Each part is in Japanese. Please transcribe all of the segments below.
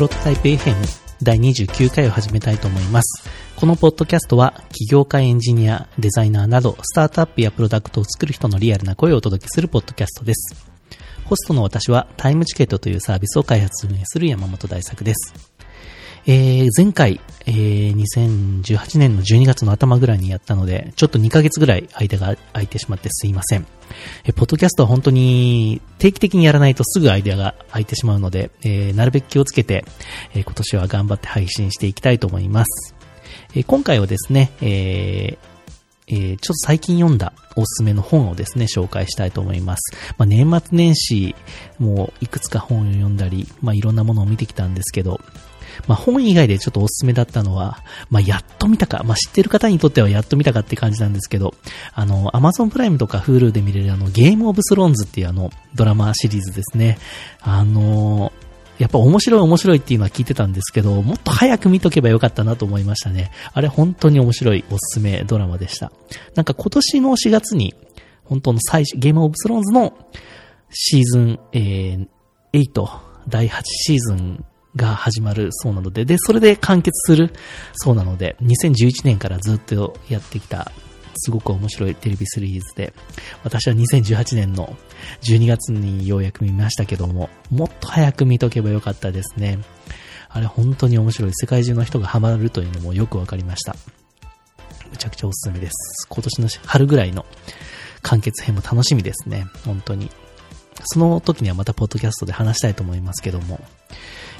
ロトタイプ FM 第29回を始めたいと思います。このポッドキャストは、起業家エンジニア、デザイナーなど、スタートアップやプロダクトを作る人のリアルな声をお届けするポッドキャストです。ホストの私は、タイムチケットというサービスを開発運営する山本大作です。えー、前回、えー、2018年の12月の頭ぐらいにやったので、ちょっと2ヶ月ぐらい間が空いてしまってすいません。えー、ポッドキャストは本当に定期的にやらないとすぐアイデアが空いてしまうので、えー、なるべく気をつけて、えー、今年は頑張って配信していきたいと思います。えー、今回はですね、えーえー、ちょっと最近読んだおすすめの本をですね、紹介したいと思います。まあ、年末年始、もういくつか本を読んだり、まあ、いろんなものを見てきたんですけど、まあ、本以外でちょっとおすすめだったのは、まあ、やっと見たか、まあ、知ってる方にとってはやっと見たかって感じなんですけど、あの、Amazon プライムとか Hulu で見れるあの、ゲームオブスローンズっていうあの、ドラマシリーズですね。あの、やっぱ面白い面白いっていうのは聞いてたんですけど、もっと早く見とけばよかったなと思いましたね。あれ本当に面白いおすすめドラマでした。なんか今年の4月に、本当の最初、ゲームオブスローンズのシーズン、えー、8、第8シーズンが始まるそうなので、で、それで完結するそうなので、2011年からずっとやってきた、すごく面白いテレビシリーズで、私は2018年の12月にようやく見ましたけども、もっと早く見とけばよかったですね。あれ本当に面白い。世界中の人がハマるというのもよくわかりました。むちゃくちゃおすすめです。今年の春ぐらいの完結編も楽しみですね。本当に。その時にはまたポッドキャストで話したいと思いますけども、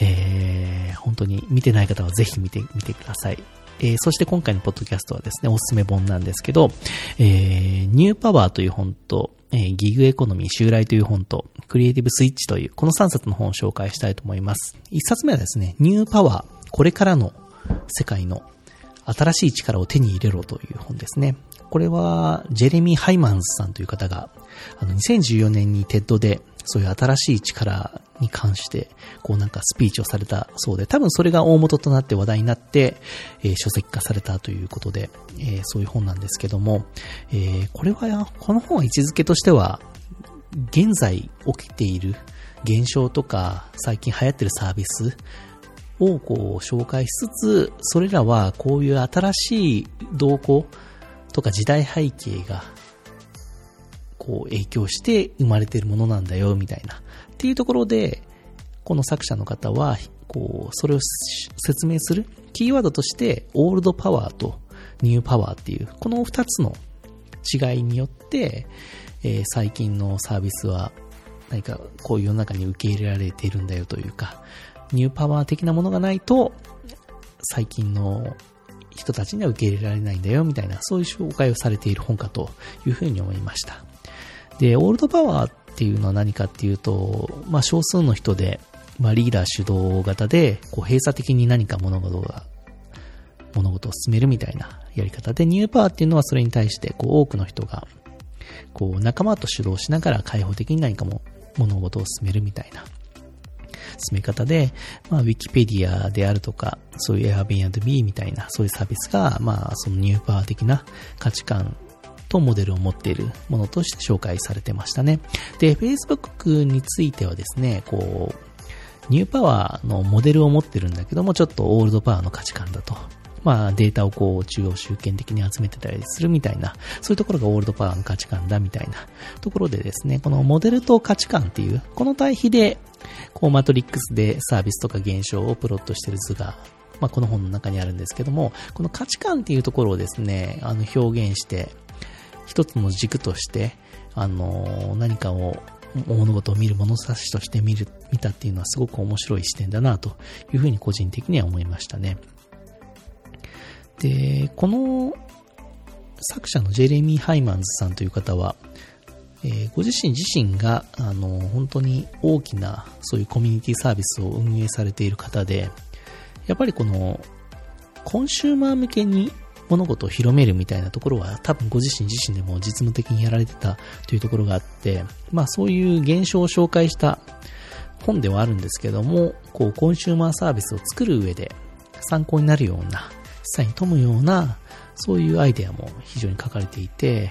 えー、本当に見てない方はぜひ見てみてください。えー、そして今回のポッドキャストはですね、おすすめ本なんですけど、えー、ニューパワーという本と、えー、ギグエコノミー襲来という本と、クリエイティブスイッチという、この3冊の本を紹介したいと思います。1冊目はですね、ニューパワー、これからの世界の新しい力を手に入れろという本ですね。これは、ジェレミー・ハイマンズさんという方が、あの、2014年に TED で、そういう新しい力に関して、こうなんかスピーチをされたそうで、多分それが大元となって話題になって、えー、書籍化されたということで、えー、そういう本なんですけども、えー、これは、この本は位置づけとしては、現在起きている現象とか、最近流行ってるサービスをこう紹介しつつ、それらはこういう新しい動向とか時代背景がこう影響して生まれてるものなんだよみたいなっていうところでこの作者の方はこうそれを説明するキーワードとしてオールドパワーとニューパワーっていうこの2つの違いによって、えー、最近のサービスは何かこういう世の中に受け入れられているんだよというかニューパワー的なものがないと最近の人たちには受け入れられないんだよみたいなそういう紹介をされている本かというふうに思いました。で、オールドパワーっていうのは何かっていうと、まあ少数の人で、まあリーダー主導型で、こう閉鎖的に何か物事が、物事を進めるみたいなやり方で、ニューパワーっていうのはそれに対して、こう多くの人が、こう仲間と主導しながら開放的に何かも物事を進めるみたいな進め方で、まあ、ウィキペディアであるとか、そういう Airbnb みたいな、そういうサービスが、まあ、そのニューパワー的な価値観とモデルを持っているものとして紹介されてましたね。で、Facebook についてはですね、こう、ニューパワーのモデルを持ってるんだけども、ちょっとオールドパワーの価値観だと。まあ、データをこう、中央集権的に集めてたりするみたいな、そういうところがオールドパワーの価値観だみたいなところでですね、このモデルと価値観っていう、この対比で、こう、マトリックスでサービスとか現象をプロットしてる図が、まあ、この本の中にあるんですけども、この価値観っていうところをですね、あの、表現して、一つの軸として、あの、何かを、物事を見る物差しとして見る、見たっていうのはすごく面白い視点だなというふうに個人的には思いましたね。で、この作者のジェレミー・ハイマンズさんという方は、え、ご自身自身が、あの、本当に大きな、そういうコミュニティサービスを運営されている方で、やっぱりこの、コンシューマー向けに物事を広めるみたいなところは多分ご自身自身でも実務的にやられてたというところがあって、まあそういう現象を紹介した本ではあるんですけども、こうコンシューマーサービスを作る上で参考になるような、実際に富むような、そういうアイデアも非常に書かれていて、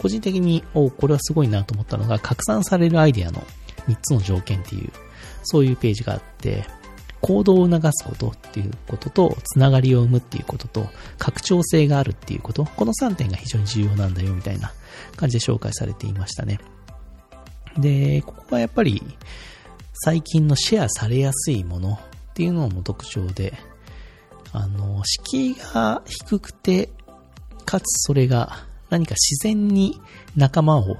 個人的に、おこれはすごいなと思ったのが、拡散されるアイデアの3つの条件っていう、そういうページがあって、行動を促すことっていうことと、つながりを生むっていうことと、拡張性があるっていうこと、この3点が非常に重要なんだよみたいな感じで紹介されていましたね。で、ここはやっぱり最近のシェアされやすいものっていうのも特徴で、あの、敷居が低くて、かつそれが何か自然に仲間を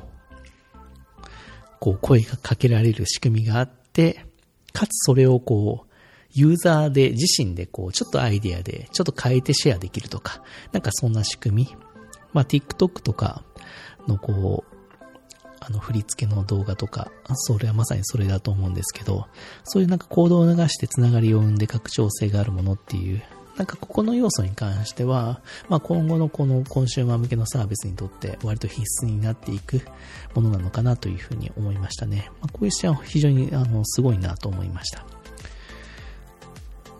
こう声がかけられる仕組みがあって、かつそれをこうユーザーで自身でこう、ちょっとアイディアで、ちょっと変えてシェアできるとか、なんかそんな仕組み。まあ、TikTok とかのこう、あの、振り付けの動画とか、それはまさにそれだと思うんですけど、そういうなんか行動を流してつながりを生んで拡張性があるものっていう、なんかここの要素に関しては、まあ今後のこのコンシューマー向けのサービスにとって割と必須になっていくものなのかなというふうに思いましたね。まあ、こういう視点は非常にあのすごいなと思いました。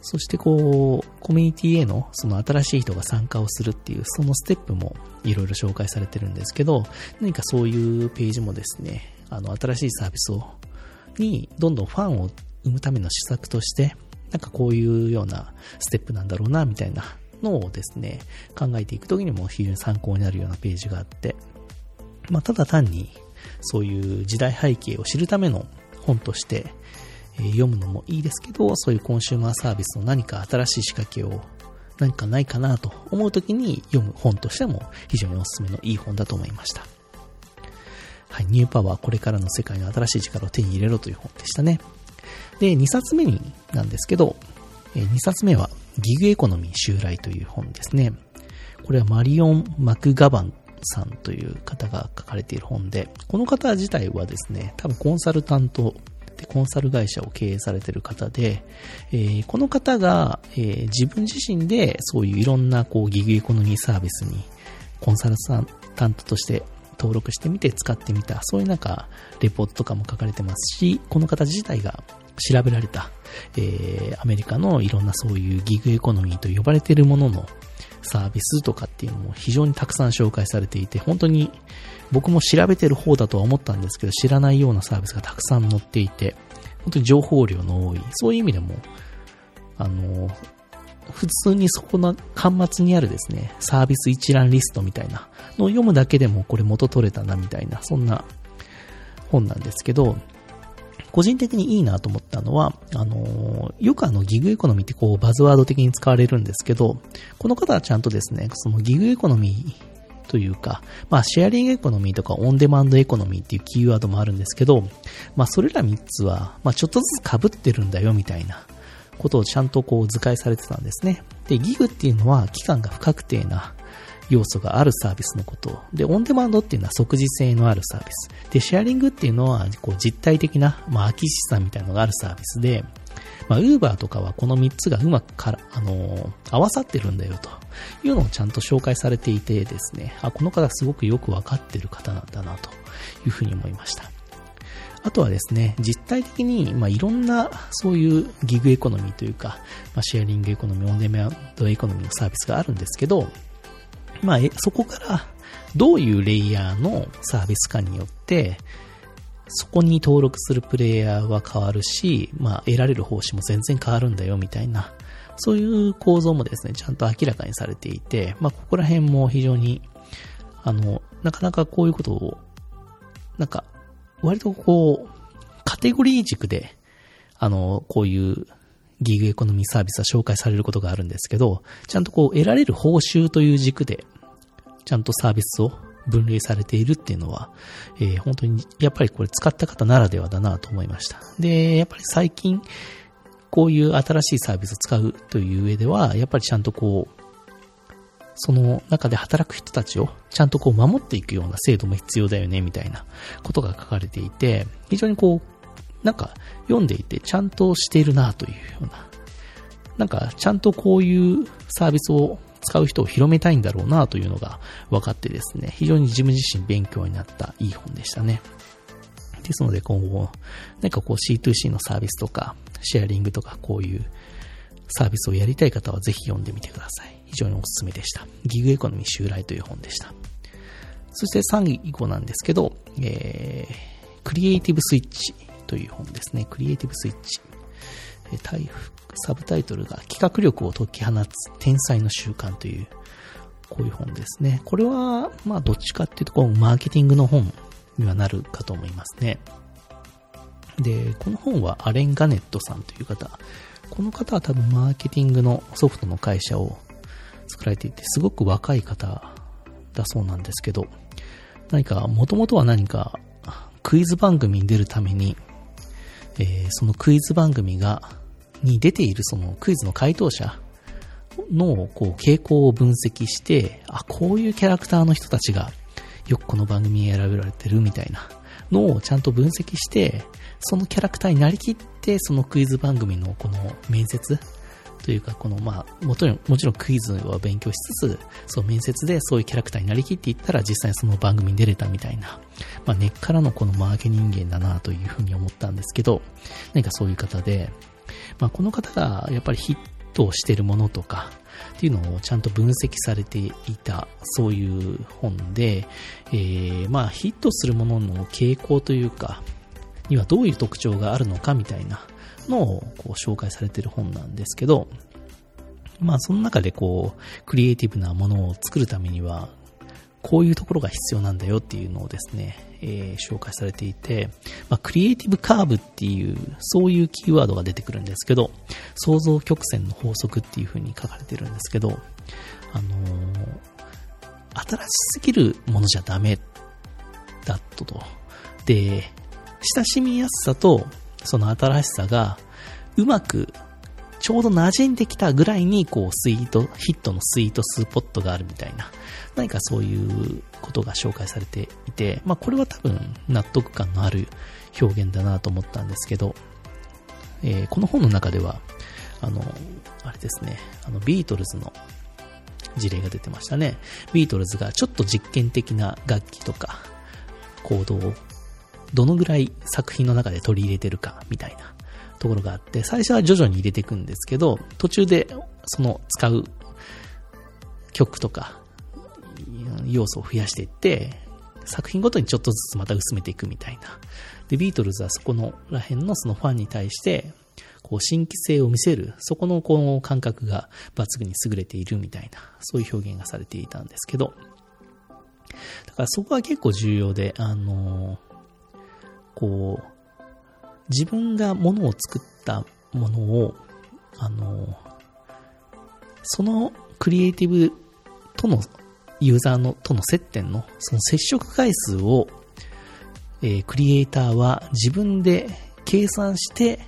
そしてこう、コミュニティへのその新しい人が参加をするっていう、そのステップもいろいろ紹介されてるんですけど、何かそういうページもですね、あの、新しいサービスを、に、どんどんファンを生むための施策として、なんかこういうようなステップなんだろうな、みたいなのをですね、考えていくときにも非常に参考になるようなページがあって、まあ、ただ単に、そういう時代背景を知るための本として、え読むのもいいですけど、そういうコンシューマーサービスの何か新しい仕掛けを何かないかなと思うときに読む本としても非常におすすめのいい本だと思いました。はい、ニューパワーこれからの世界の新しい力を手に入れろという本でしたね。で、2冊目になんですけど、2冊目はギグエコノミー襲来という本ですね。これはマリオン・マクガバンさんという方が書かれている本で、この方自体はですね、多分コンサルタントでコンサル会社を経営されている方で、えー、この方が、えー、自分自身でそういういろんなこうギグエコノミーサービスにコンサルタントとして登録してみて使ってみた、そういうなんかレポートとかも書かれてますし、この方自体が調べられた、えー、アメリカのいろんなそういうギグエコノミーと呼ばれているもののサービスとかっていうのも非常にたくさん紹介されていて、本当に僕も調べてる方だとは思ったんですけど、知らないようなサービスがたくさん載っていて、本当に情報量の多い、そういう意味でも、あの、普通にそこの端末にあるですね、サービス一覧リストみたいなのを読むだけでもこれ元取れたなみたいな、そんな本なんですけど、個人的にいいなと思ったのは、あのよくあのギグエコノミーってこうバズワード的に使われるんですけど、この方はちゃんとですね、そのギグエコノミーというか、まあ、シェアリングエコノミーとかオンデマンドエコノミーっていうキーワードもあるんですけど、まあ、それら3つは、まあ、ちょっとずつ被ってるんだよみたいなことをちゃんとこう図解されてたんですね。で、ギグっていうのは期間が不確定な要素があるサービスのこと。で、オンデマンドっていうのは即時性のあるサービス。で、シェアリングっていうのは、こう実体的な、まあ、空き資産みたいなのがあるサービスで、まあ、ウーバーとかはこの3つがうまくから、あのー、合わさってるんだよというのをちゃんと紹介されていてですね、あ、この方すごくよくわかってる方なんだなというふうに思いました。あとはですね、実体的に、まあ、いろんなそういうギグエコノミーというか、まあ、シェアリングエコノミー、オンデマンドエコノミーのサービスがあるんですけど、まあ、そこからどういうレイヤーのサービスかによって、そこに登録するプレイヤーは変わるし、まあ、得られる報酬も全然変わるんだよ、みたいな、そういう構造もですね、ちゃんと明らかにされていて、まあ、ここら辺も非常に、あの、なかなかこういうことを、なんか、割とこう、カテゴリー軸で、あの、こういうギグエコノミーサービスは紹介されることがあるんですけど、ちゃんとこう、得られる報酬という軸で、ちゃんとサービスを分類されているっていうのは、えー、本当に、やっぱりこれ使った方ならではだなと思いました。で、やっぱり最近、こういう新しいサービスを使うという上では、やっぱりちゃんとこう、その中で働く人たちをちゃんとこう守っていくような制度も必要だよね、みたいなことが書かれていて、非常にこう、なんか読んでいてちゃんとしているなというような、なんかちゃんとこういうサービスを使う人を広めたいんだろうなというのが分かってですね、非常に自分自身勉強になったいい本でしたね。ですので今後、なんかこう C2C のサービスとか、シェアリングとかこういうサービスをやりたい方はぜひ読んでみてください。非常におすすめでした。ギグエコノミー襲来という本でした。そして3位後なんですけど、えー、クリエイティブスイッチという本ですね。クリエイティブスイッチ。タイサブタイトルが企画力を解き放つ天才の習慣という、こういう本ですね。これは、まあどっちかっていうと、こう、マーケティングの本にはなるかと思いますね。で、この本はアレン・ガネットさんという方。この方は多分マーケティングのソフトの会社を作られていて、すごく若い方だそうなんですけど、何か、もともとは何か、クイズ番組に出るために、えー、そのクイズ番組が、に出ているそのクイズの回答者のこう傾向を分析して、あ、こういうキャラクターの人たちがよくこの番組に選べられてるみたいなのをちゃんと分析して、そのキャラクターになりきって、そのクイズ番組のこの面接というか、この、まあ、もちろん、もちろんクイズは勉強しつつ、そう、面接でそういうキャラクターになりきっていったら、実際にその番組に出れたみたいな、まあ、根っからのこのマーケ人間だなというふうに思ったんですけど、何かそういう方で、まあ、この方がやっぱりヒットしてるものとか、っていうのをちゃんと分析されていた、そういう本で、えー、まあ、ヒットするものの傾向というか、にはどういう特徴があるのかみたいな、のをこう紹介されている本なんですけど、まあその中でこう、クリエイティブなものを作るためには、こういうところが必要なんだよっていうのをですね、えー、紹介されていて、まあ、クリエイティブカーブっていう、そういうキーワードが出てくるんですけど、創造曲線の法則っていう風に書かれてるんですけど、あのー、新しすぎるものじゃダメだとと。で、親しみやすさとその新しさが、うまく、ちょうど馴染んできたぐらいに、こう、スイート、ヒットのスイートスポットがあるみたいな、何かそういうことが紹介されていて、まあ、これは多分、納得感のある表現だなと思ったんですけど、えー、この本の中では、あの、あれですね、あの、ビートルズの事例が出てましたね。ビートルズがちょっと実験的な楽器とか行動をどのぐらい作品の中で取り入れてるかみたいなところがあって、最初は徐々に入れていくんですけど、途中でその使う曲とか要素を増やしていって、作品ごとにちょっとずつまた薄めていくみたいな。で、ビートルズはそこのら辺のそのファンに対して、こう新規性を見せる、そこのこの感覚が抜群に優れているみたいな、そういう表現がされていたんですけど、だからそこは結構重要で、あのーこう、自分がものを作ったものを、あの、そのクリエイティブとのユーザーのとの接点のその接触回数を、えー、クリエイターは自分で計算して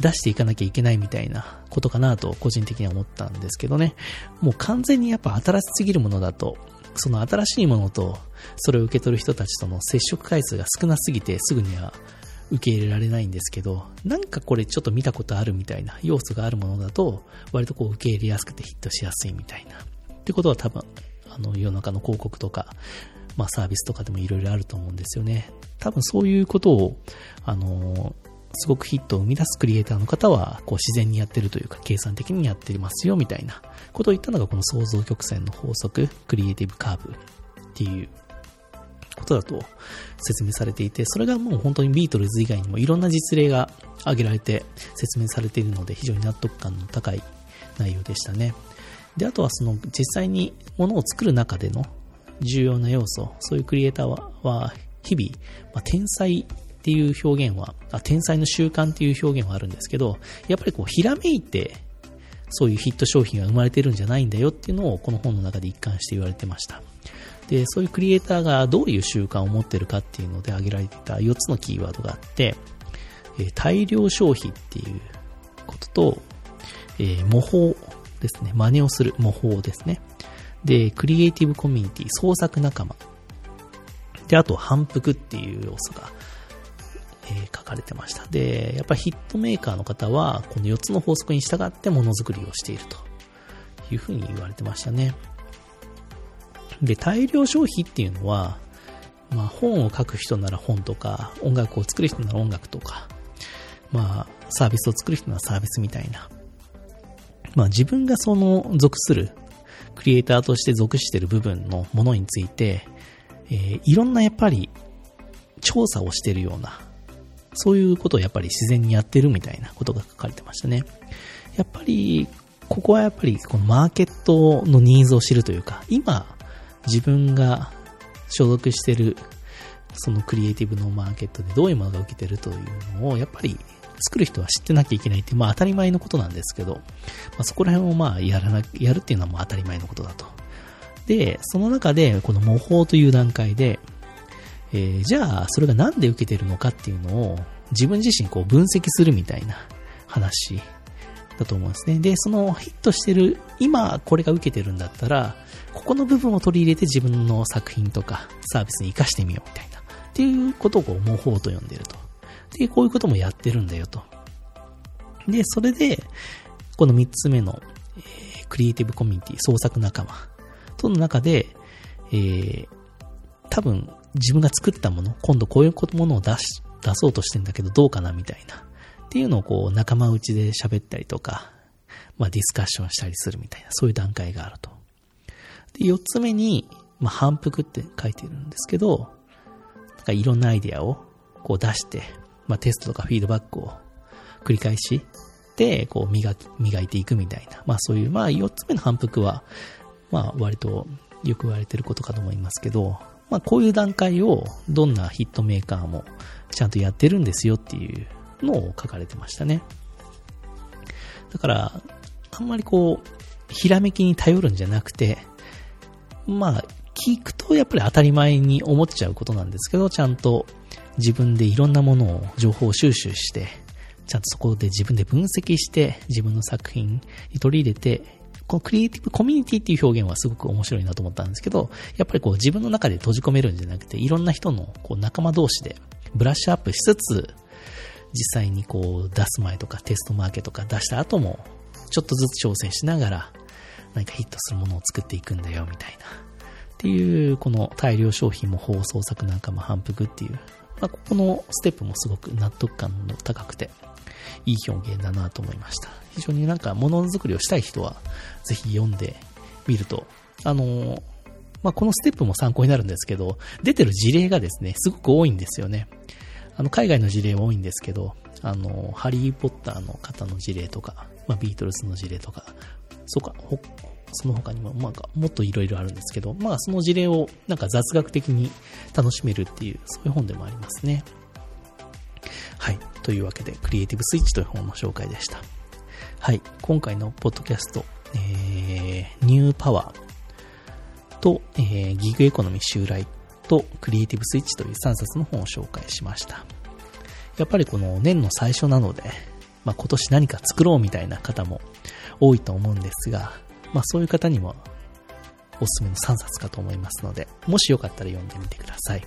出していかなきゃいけないみたいなことかなと個人的には思ったんですけどね。もう完全にやっぱ新しすぎるものだとその新しいものと、それを受け取る人たちとの接触回数が少なすぎて、すぐには受け入れられないんですけど、なんかこれちょっと見たことあるみたいな要素があるものだと、割とこう受け入れやすくてヒットしやすいみたいな。ってことは多分、あの世の中の広告とか、まあサービスとかでもいろいろあると思うんですよね。多分そういうことを、あの、すごくヒットを生み出すクリエイターの方は、こう自然にやってるというか、計算的にやってますよ、みたいなことを言ったのが、この創造曲線の法則、クリエイティブカーブっていうことだと説明されていて、それがもう本当にビートルズ以外にもいろんな実例が挙げられて説明されているので、非常に納得感の高い内容でしたね。で、あとはその実際にものを作る中での重要な要素、そういうクリエイターは、日々、まあ、天才っていう表現は、あ天才の習慣っていう表現はあるんですけど、やっぱりこう、ひらめいて、そういうヒット商品が生まれてるんじゃないんだよっていうのを、この本の中で一貫して言われてました。で、そういうクリエイターがどういう習慣を持ってるかっていうので挙げられていた4つのキーワードがあって、え大量消費っていうことと、え、模倣ですね。真似をする模倣ですね。で、クリエイティブコミュニティ、創作仲間。で、あと反復っていう要素がえ、書かれてました。で、やっぱヒットメーカーの方は、この4つの法則に従ってものづくりをしているというふうに言われてましたね。で、大量消費っていうのは、まあ、本を書く人なら本とか、音楽を作る人なら音楽とか、まあ、サービスを作る人ならサービスみたいな。まあ、自分がその属する、クリエイターとして属してる部分のものについて、えー、いろんなやっぱり調査をしてるようなそういうことをやっぱり自然にやってるみたいなことが書かれてましたね。やっぱり、ここはやっぱりこのマーケットのニーズを知るというか、今自分が所属してるそのクリエイティブのマーケットでどういうものが受けてるというのをやっぱり作る人は知ってなきゃいけないって、まあ当たり前のことなんですけど、まあ、そこら辺をまあやらな、やるっていうのはまあ当たり前のことだと。で、その中でこの模倣という段階で、えー、じゃあそれがなんで受けてるのかっていうのを自分自身こう分析するみたいな話だと思うんですね。で、そのヒットしてる、今これが受けてるんだったら、ここの部分を取り入れて自分の作品とかサービスに活かしてみようみたいな。っていうことを模倣と呼んでると。で、こういうこともやってるんだよと。で、それで、この3つ目の、えー、クリエイティブコミュニティ、創作仲間との中で、えー、多分自分が作ったもの、今度こういうものを出し、出そうとしてんだけどどうかなみたいな。っていうのをこう仲間内で喋ったりとか、まあディスカッションしたりするみたいな、そういう段階があると。で、四つ目に、まあ反復って書いてるんですけど、なんかいろんなアイディアをこう出して、まあテストとかフィードバックを繰り返しで、こう磨き、磨いていくみたいな、まあそういう、まあ四つ目の反復は、まあ割とよく言われてることかと思いますけど、まあこういう段階をどんなヒットメーカーもちゃんとやってるんですよっていうのを書かれてましたね。だから、あんまりこう、ひらめきに頼るんじゃなくて、まあ、聞くとやっぱり当たり前に思っちゃうことなんですけど、ちゃんと自分でいろんなものを、情報収集して、ちゃんとそこで自分で分析して、自分の作品に取り入れて、このクリエイティブコミュニティっていう表現はすごく面白いなと思ったんですけど、やっぱりこう自分の中で閉じ込めるんじゃなくて、いろんな人のこう仲間同士でブラッシュアップしつつ、実際にこう出す前とかテストマーケとか出した後も、ちょっとずつ調整しながら、何かヒットするものを作っていくんだよ、みたいな。っていう、この大量商品も放送作なんかも反復っていう、まあ、ここのステップもすごく納得感の高くて、いい表現だなと思いました。非常になんか物づくりをしたい人は、ぜひ読んでみると、あのまあ、このステップも参考になるんですけど、出てる事例がですね、すごく多いんですよね。あの、海外の事例は多いんですけど、あの、ハリー・ポッターの方の事例とか、まあ、ビートルズの事例とか、そうか、その他にも、まあ、もっといろいろあるんですけど、まあ、その事例をなんか雑学的に楽しめるっていう、そういう本でもありますね。はい。というわけで、クリエイティブスイッチという本の紹介でした。はい。今回のポッドキャスト、えー、ニューパワーと、えー、ギグエコノミー襲来とクリエイティブスイッチという3冊の本を紹介しました。やっぱりこの年の最初なので、まあ、今年何か作ろうみたいな方も多いと思うんですが、まあ、そういう方にもおすすめの3冊かと思いますので、もしよかったら読んでみてください。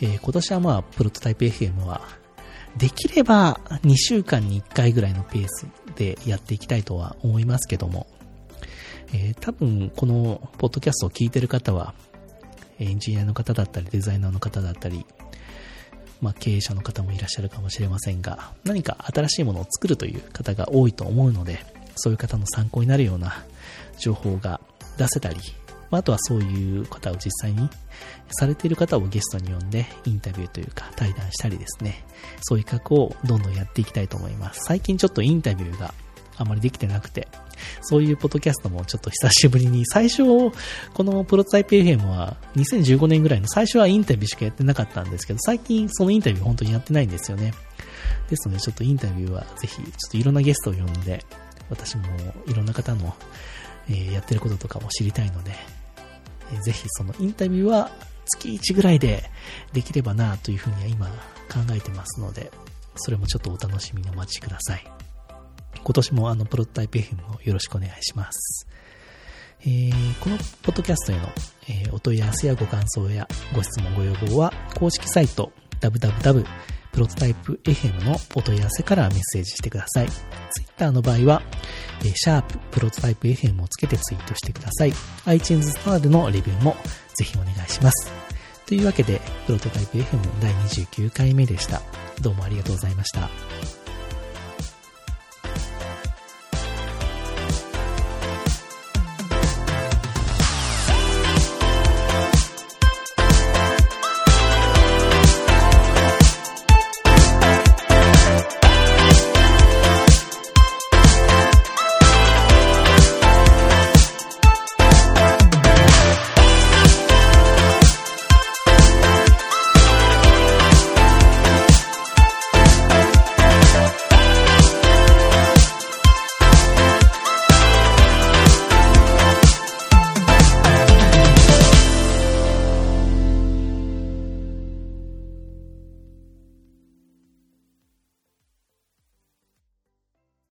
えー、今年はまあ、プロトタイプ FM は、できれば2週間に1回ぐらいのペースでやっていきたいとは思いますけども、えー、多分このポッドキャストを聞いてる方は、エンジニアの方だったり、デザイナーの方だったり、まあ、経営者の方もいらっしゃるかもしれませんが、何か新しいものを作るという方が多いと思うので、そういう方の参考になるような情報が出せたり、まあ、あとはそういう方を実際にされている方をゲストに呼んでインタビューというか対談したりですね、そういう企画をどんどんやっていきたいと思います。最近ちょっとインタビューがあまりできてなくて、そういうポッドキャストもちょっと久しぶりに、最初、このプロトタイプ FM は2015年ぐらいの最初はインタビューしかやってなかったんですけど、最近そのインタビュー本当にやってないんですよね。ですのでちょっとインタビューはぜひ、ちょっといろんなゲストを呼んで、私もいろんな方の、え、やってることとかも知りたいので、え、ぜひそのインタビューは月1ぐらいでできればなというふうには今考えてますので、それもちょっとお楽しみにお待ちください。今年もあの、プロトタイプ FM をよろしくお願いします。えー、このポッドキャストへの、えー、お問い合わせやご感想やご質問ご要望は公式サイト www プロトタイプ FM のお問い合わせからメッセージしてください。Twitter の場合は、えー、シャーププロトタイプ FM をつけてツイートしてください。iTunes ストアでのレビューもぜひお願いします。というわけで、プロトタイプ FM 第29回目でした。どうもありがとうございました。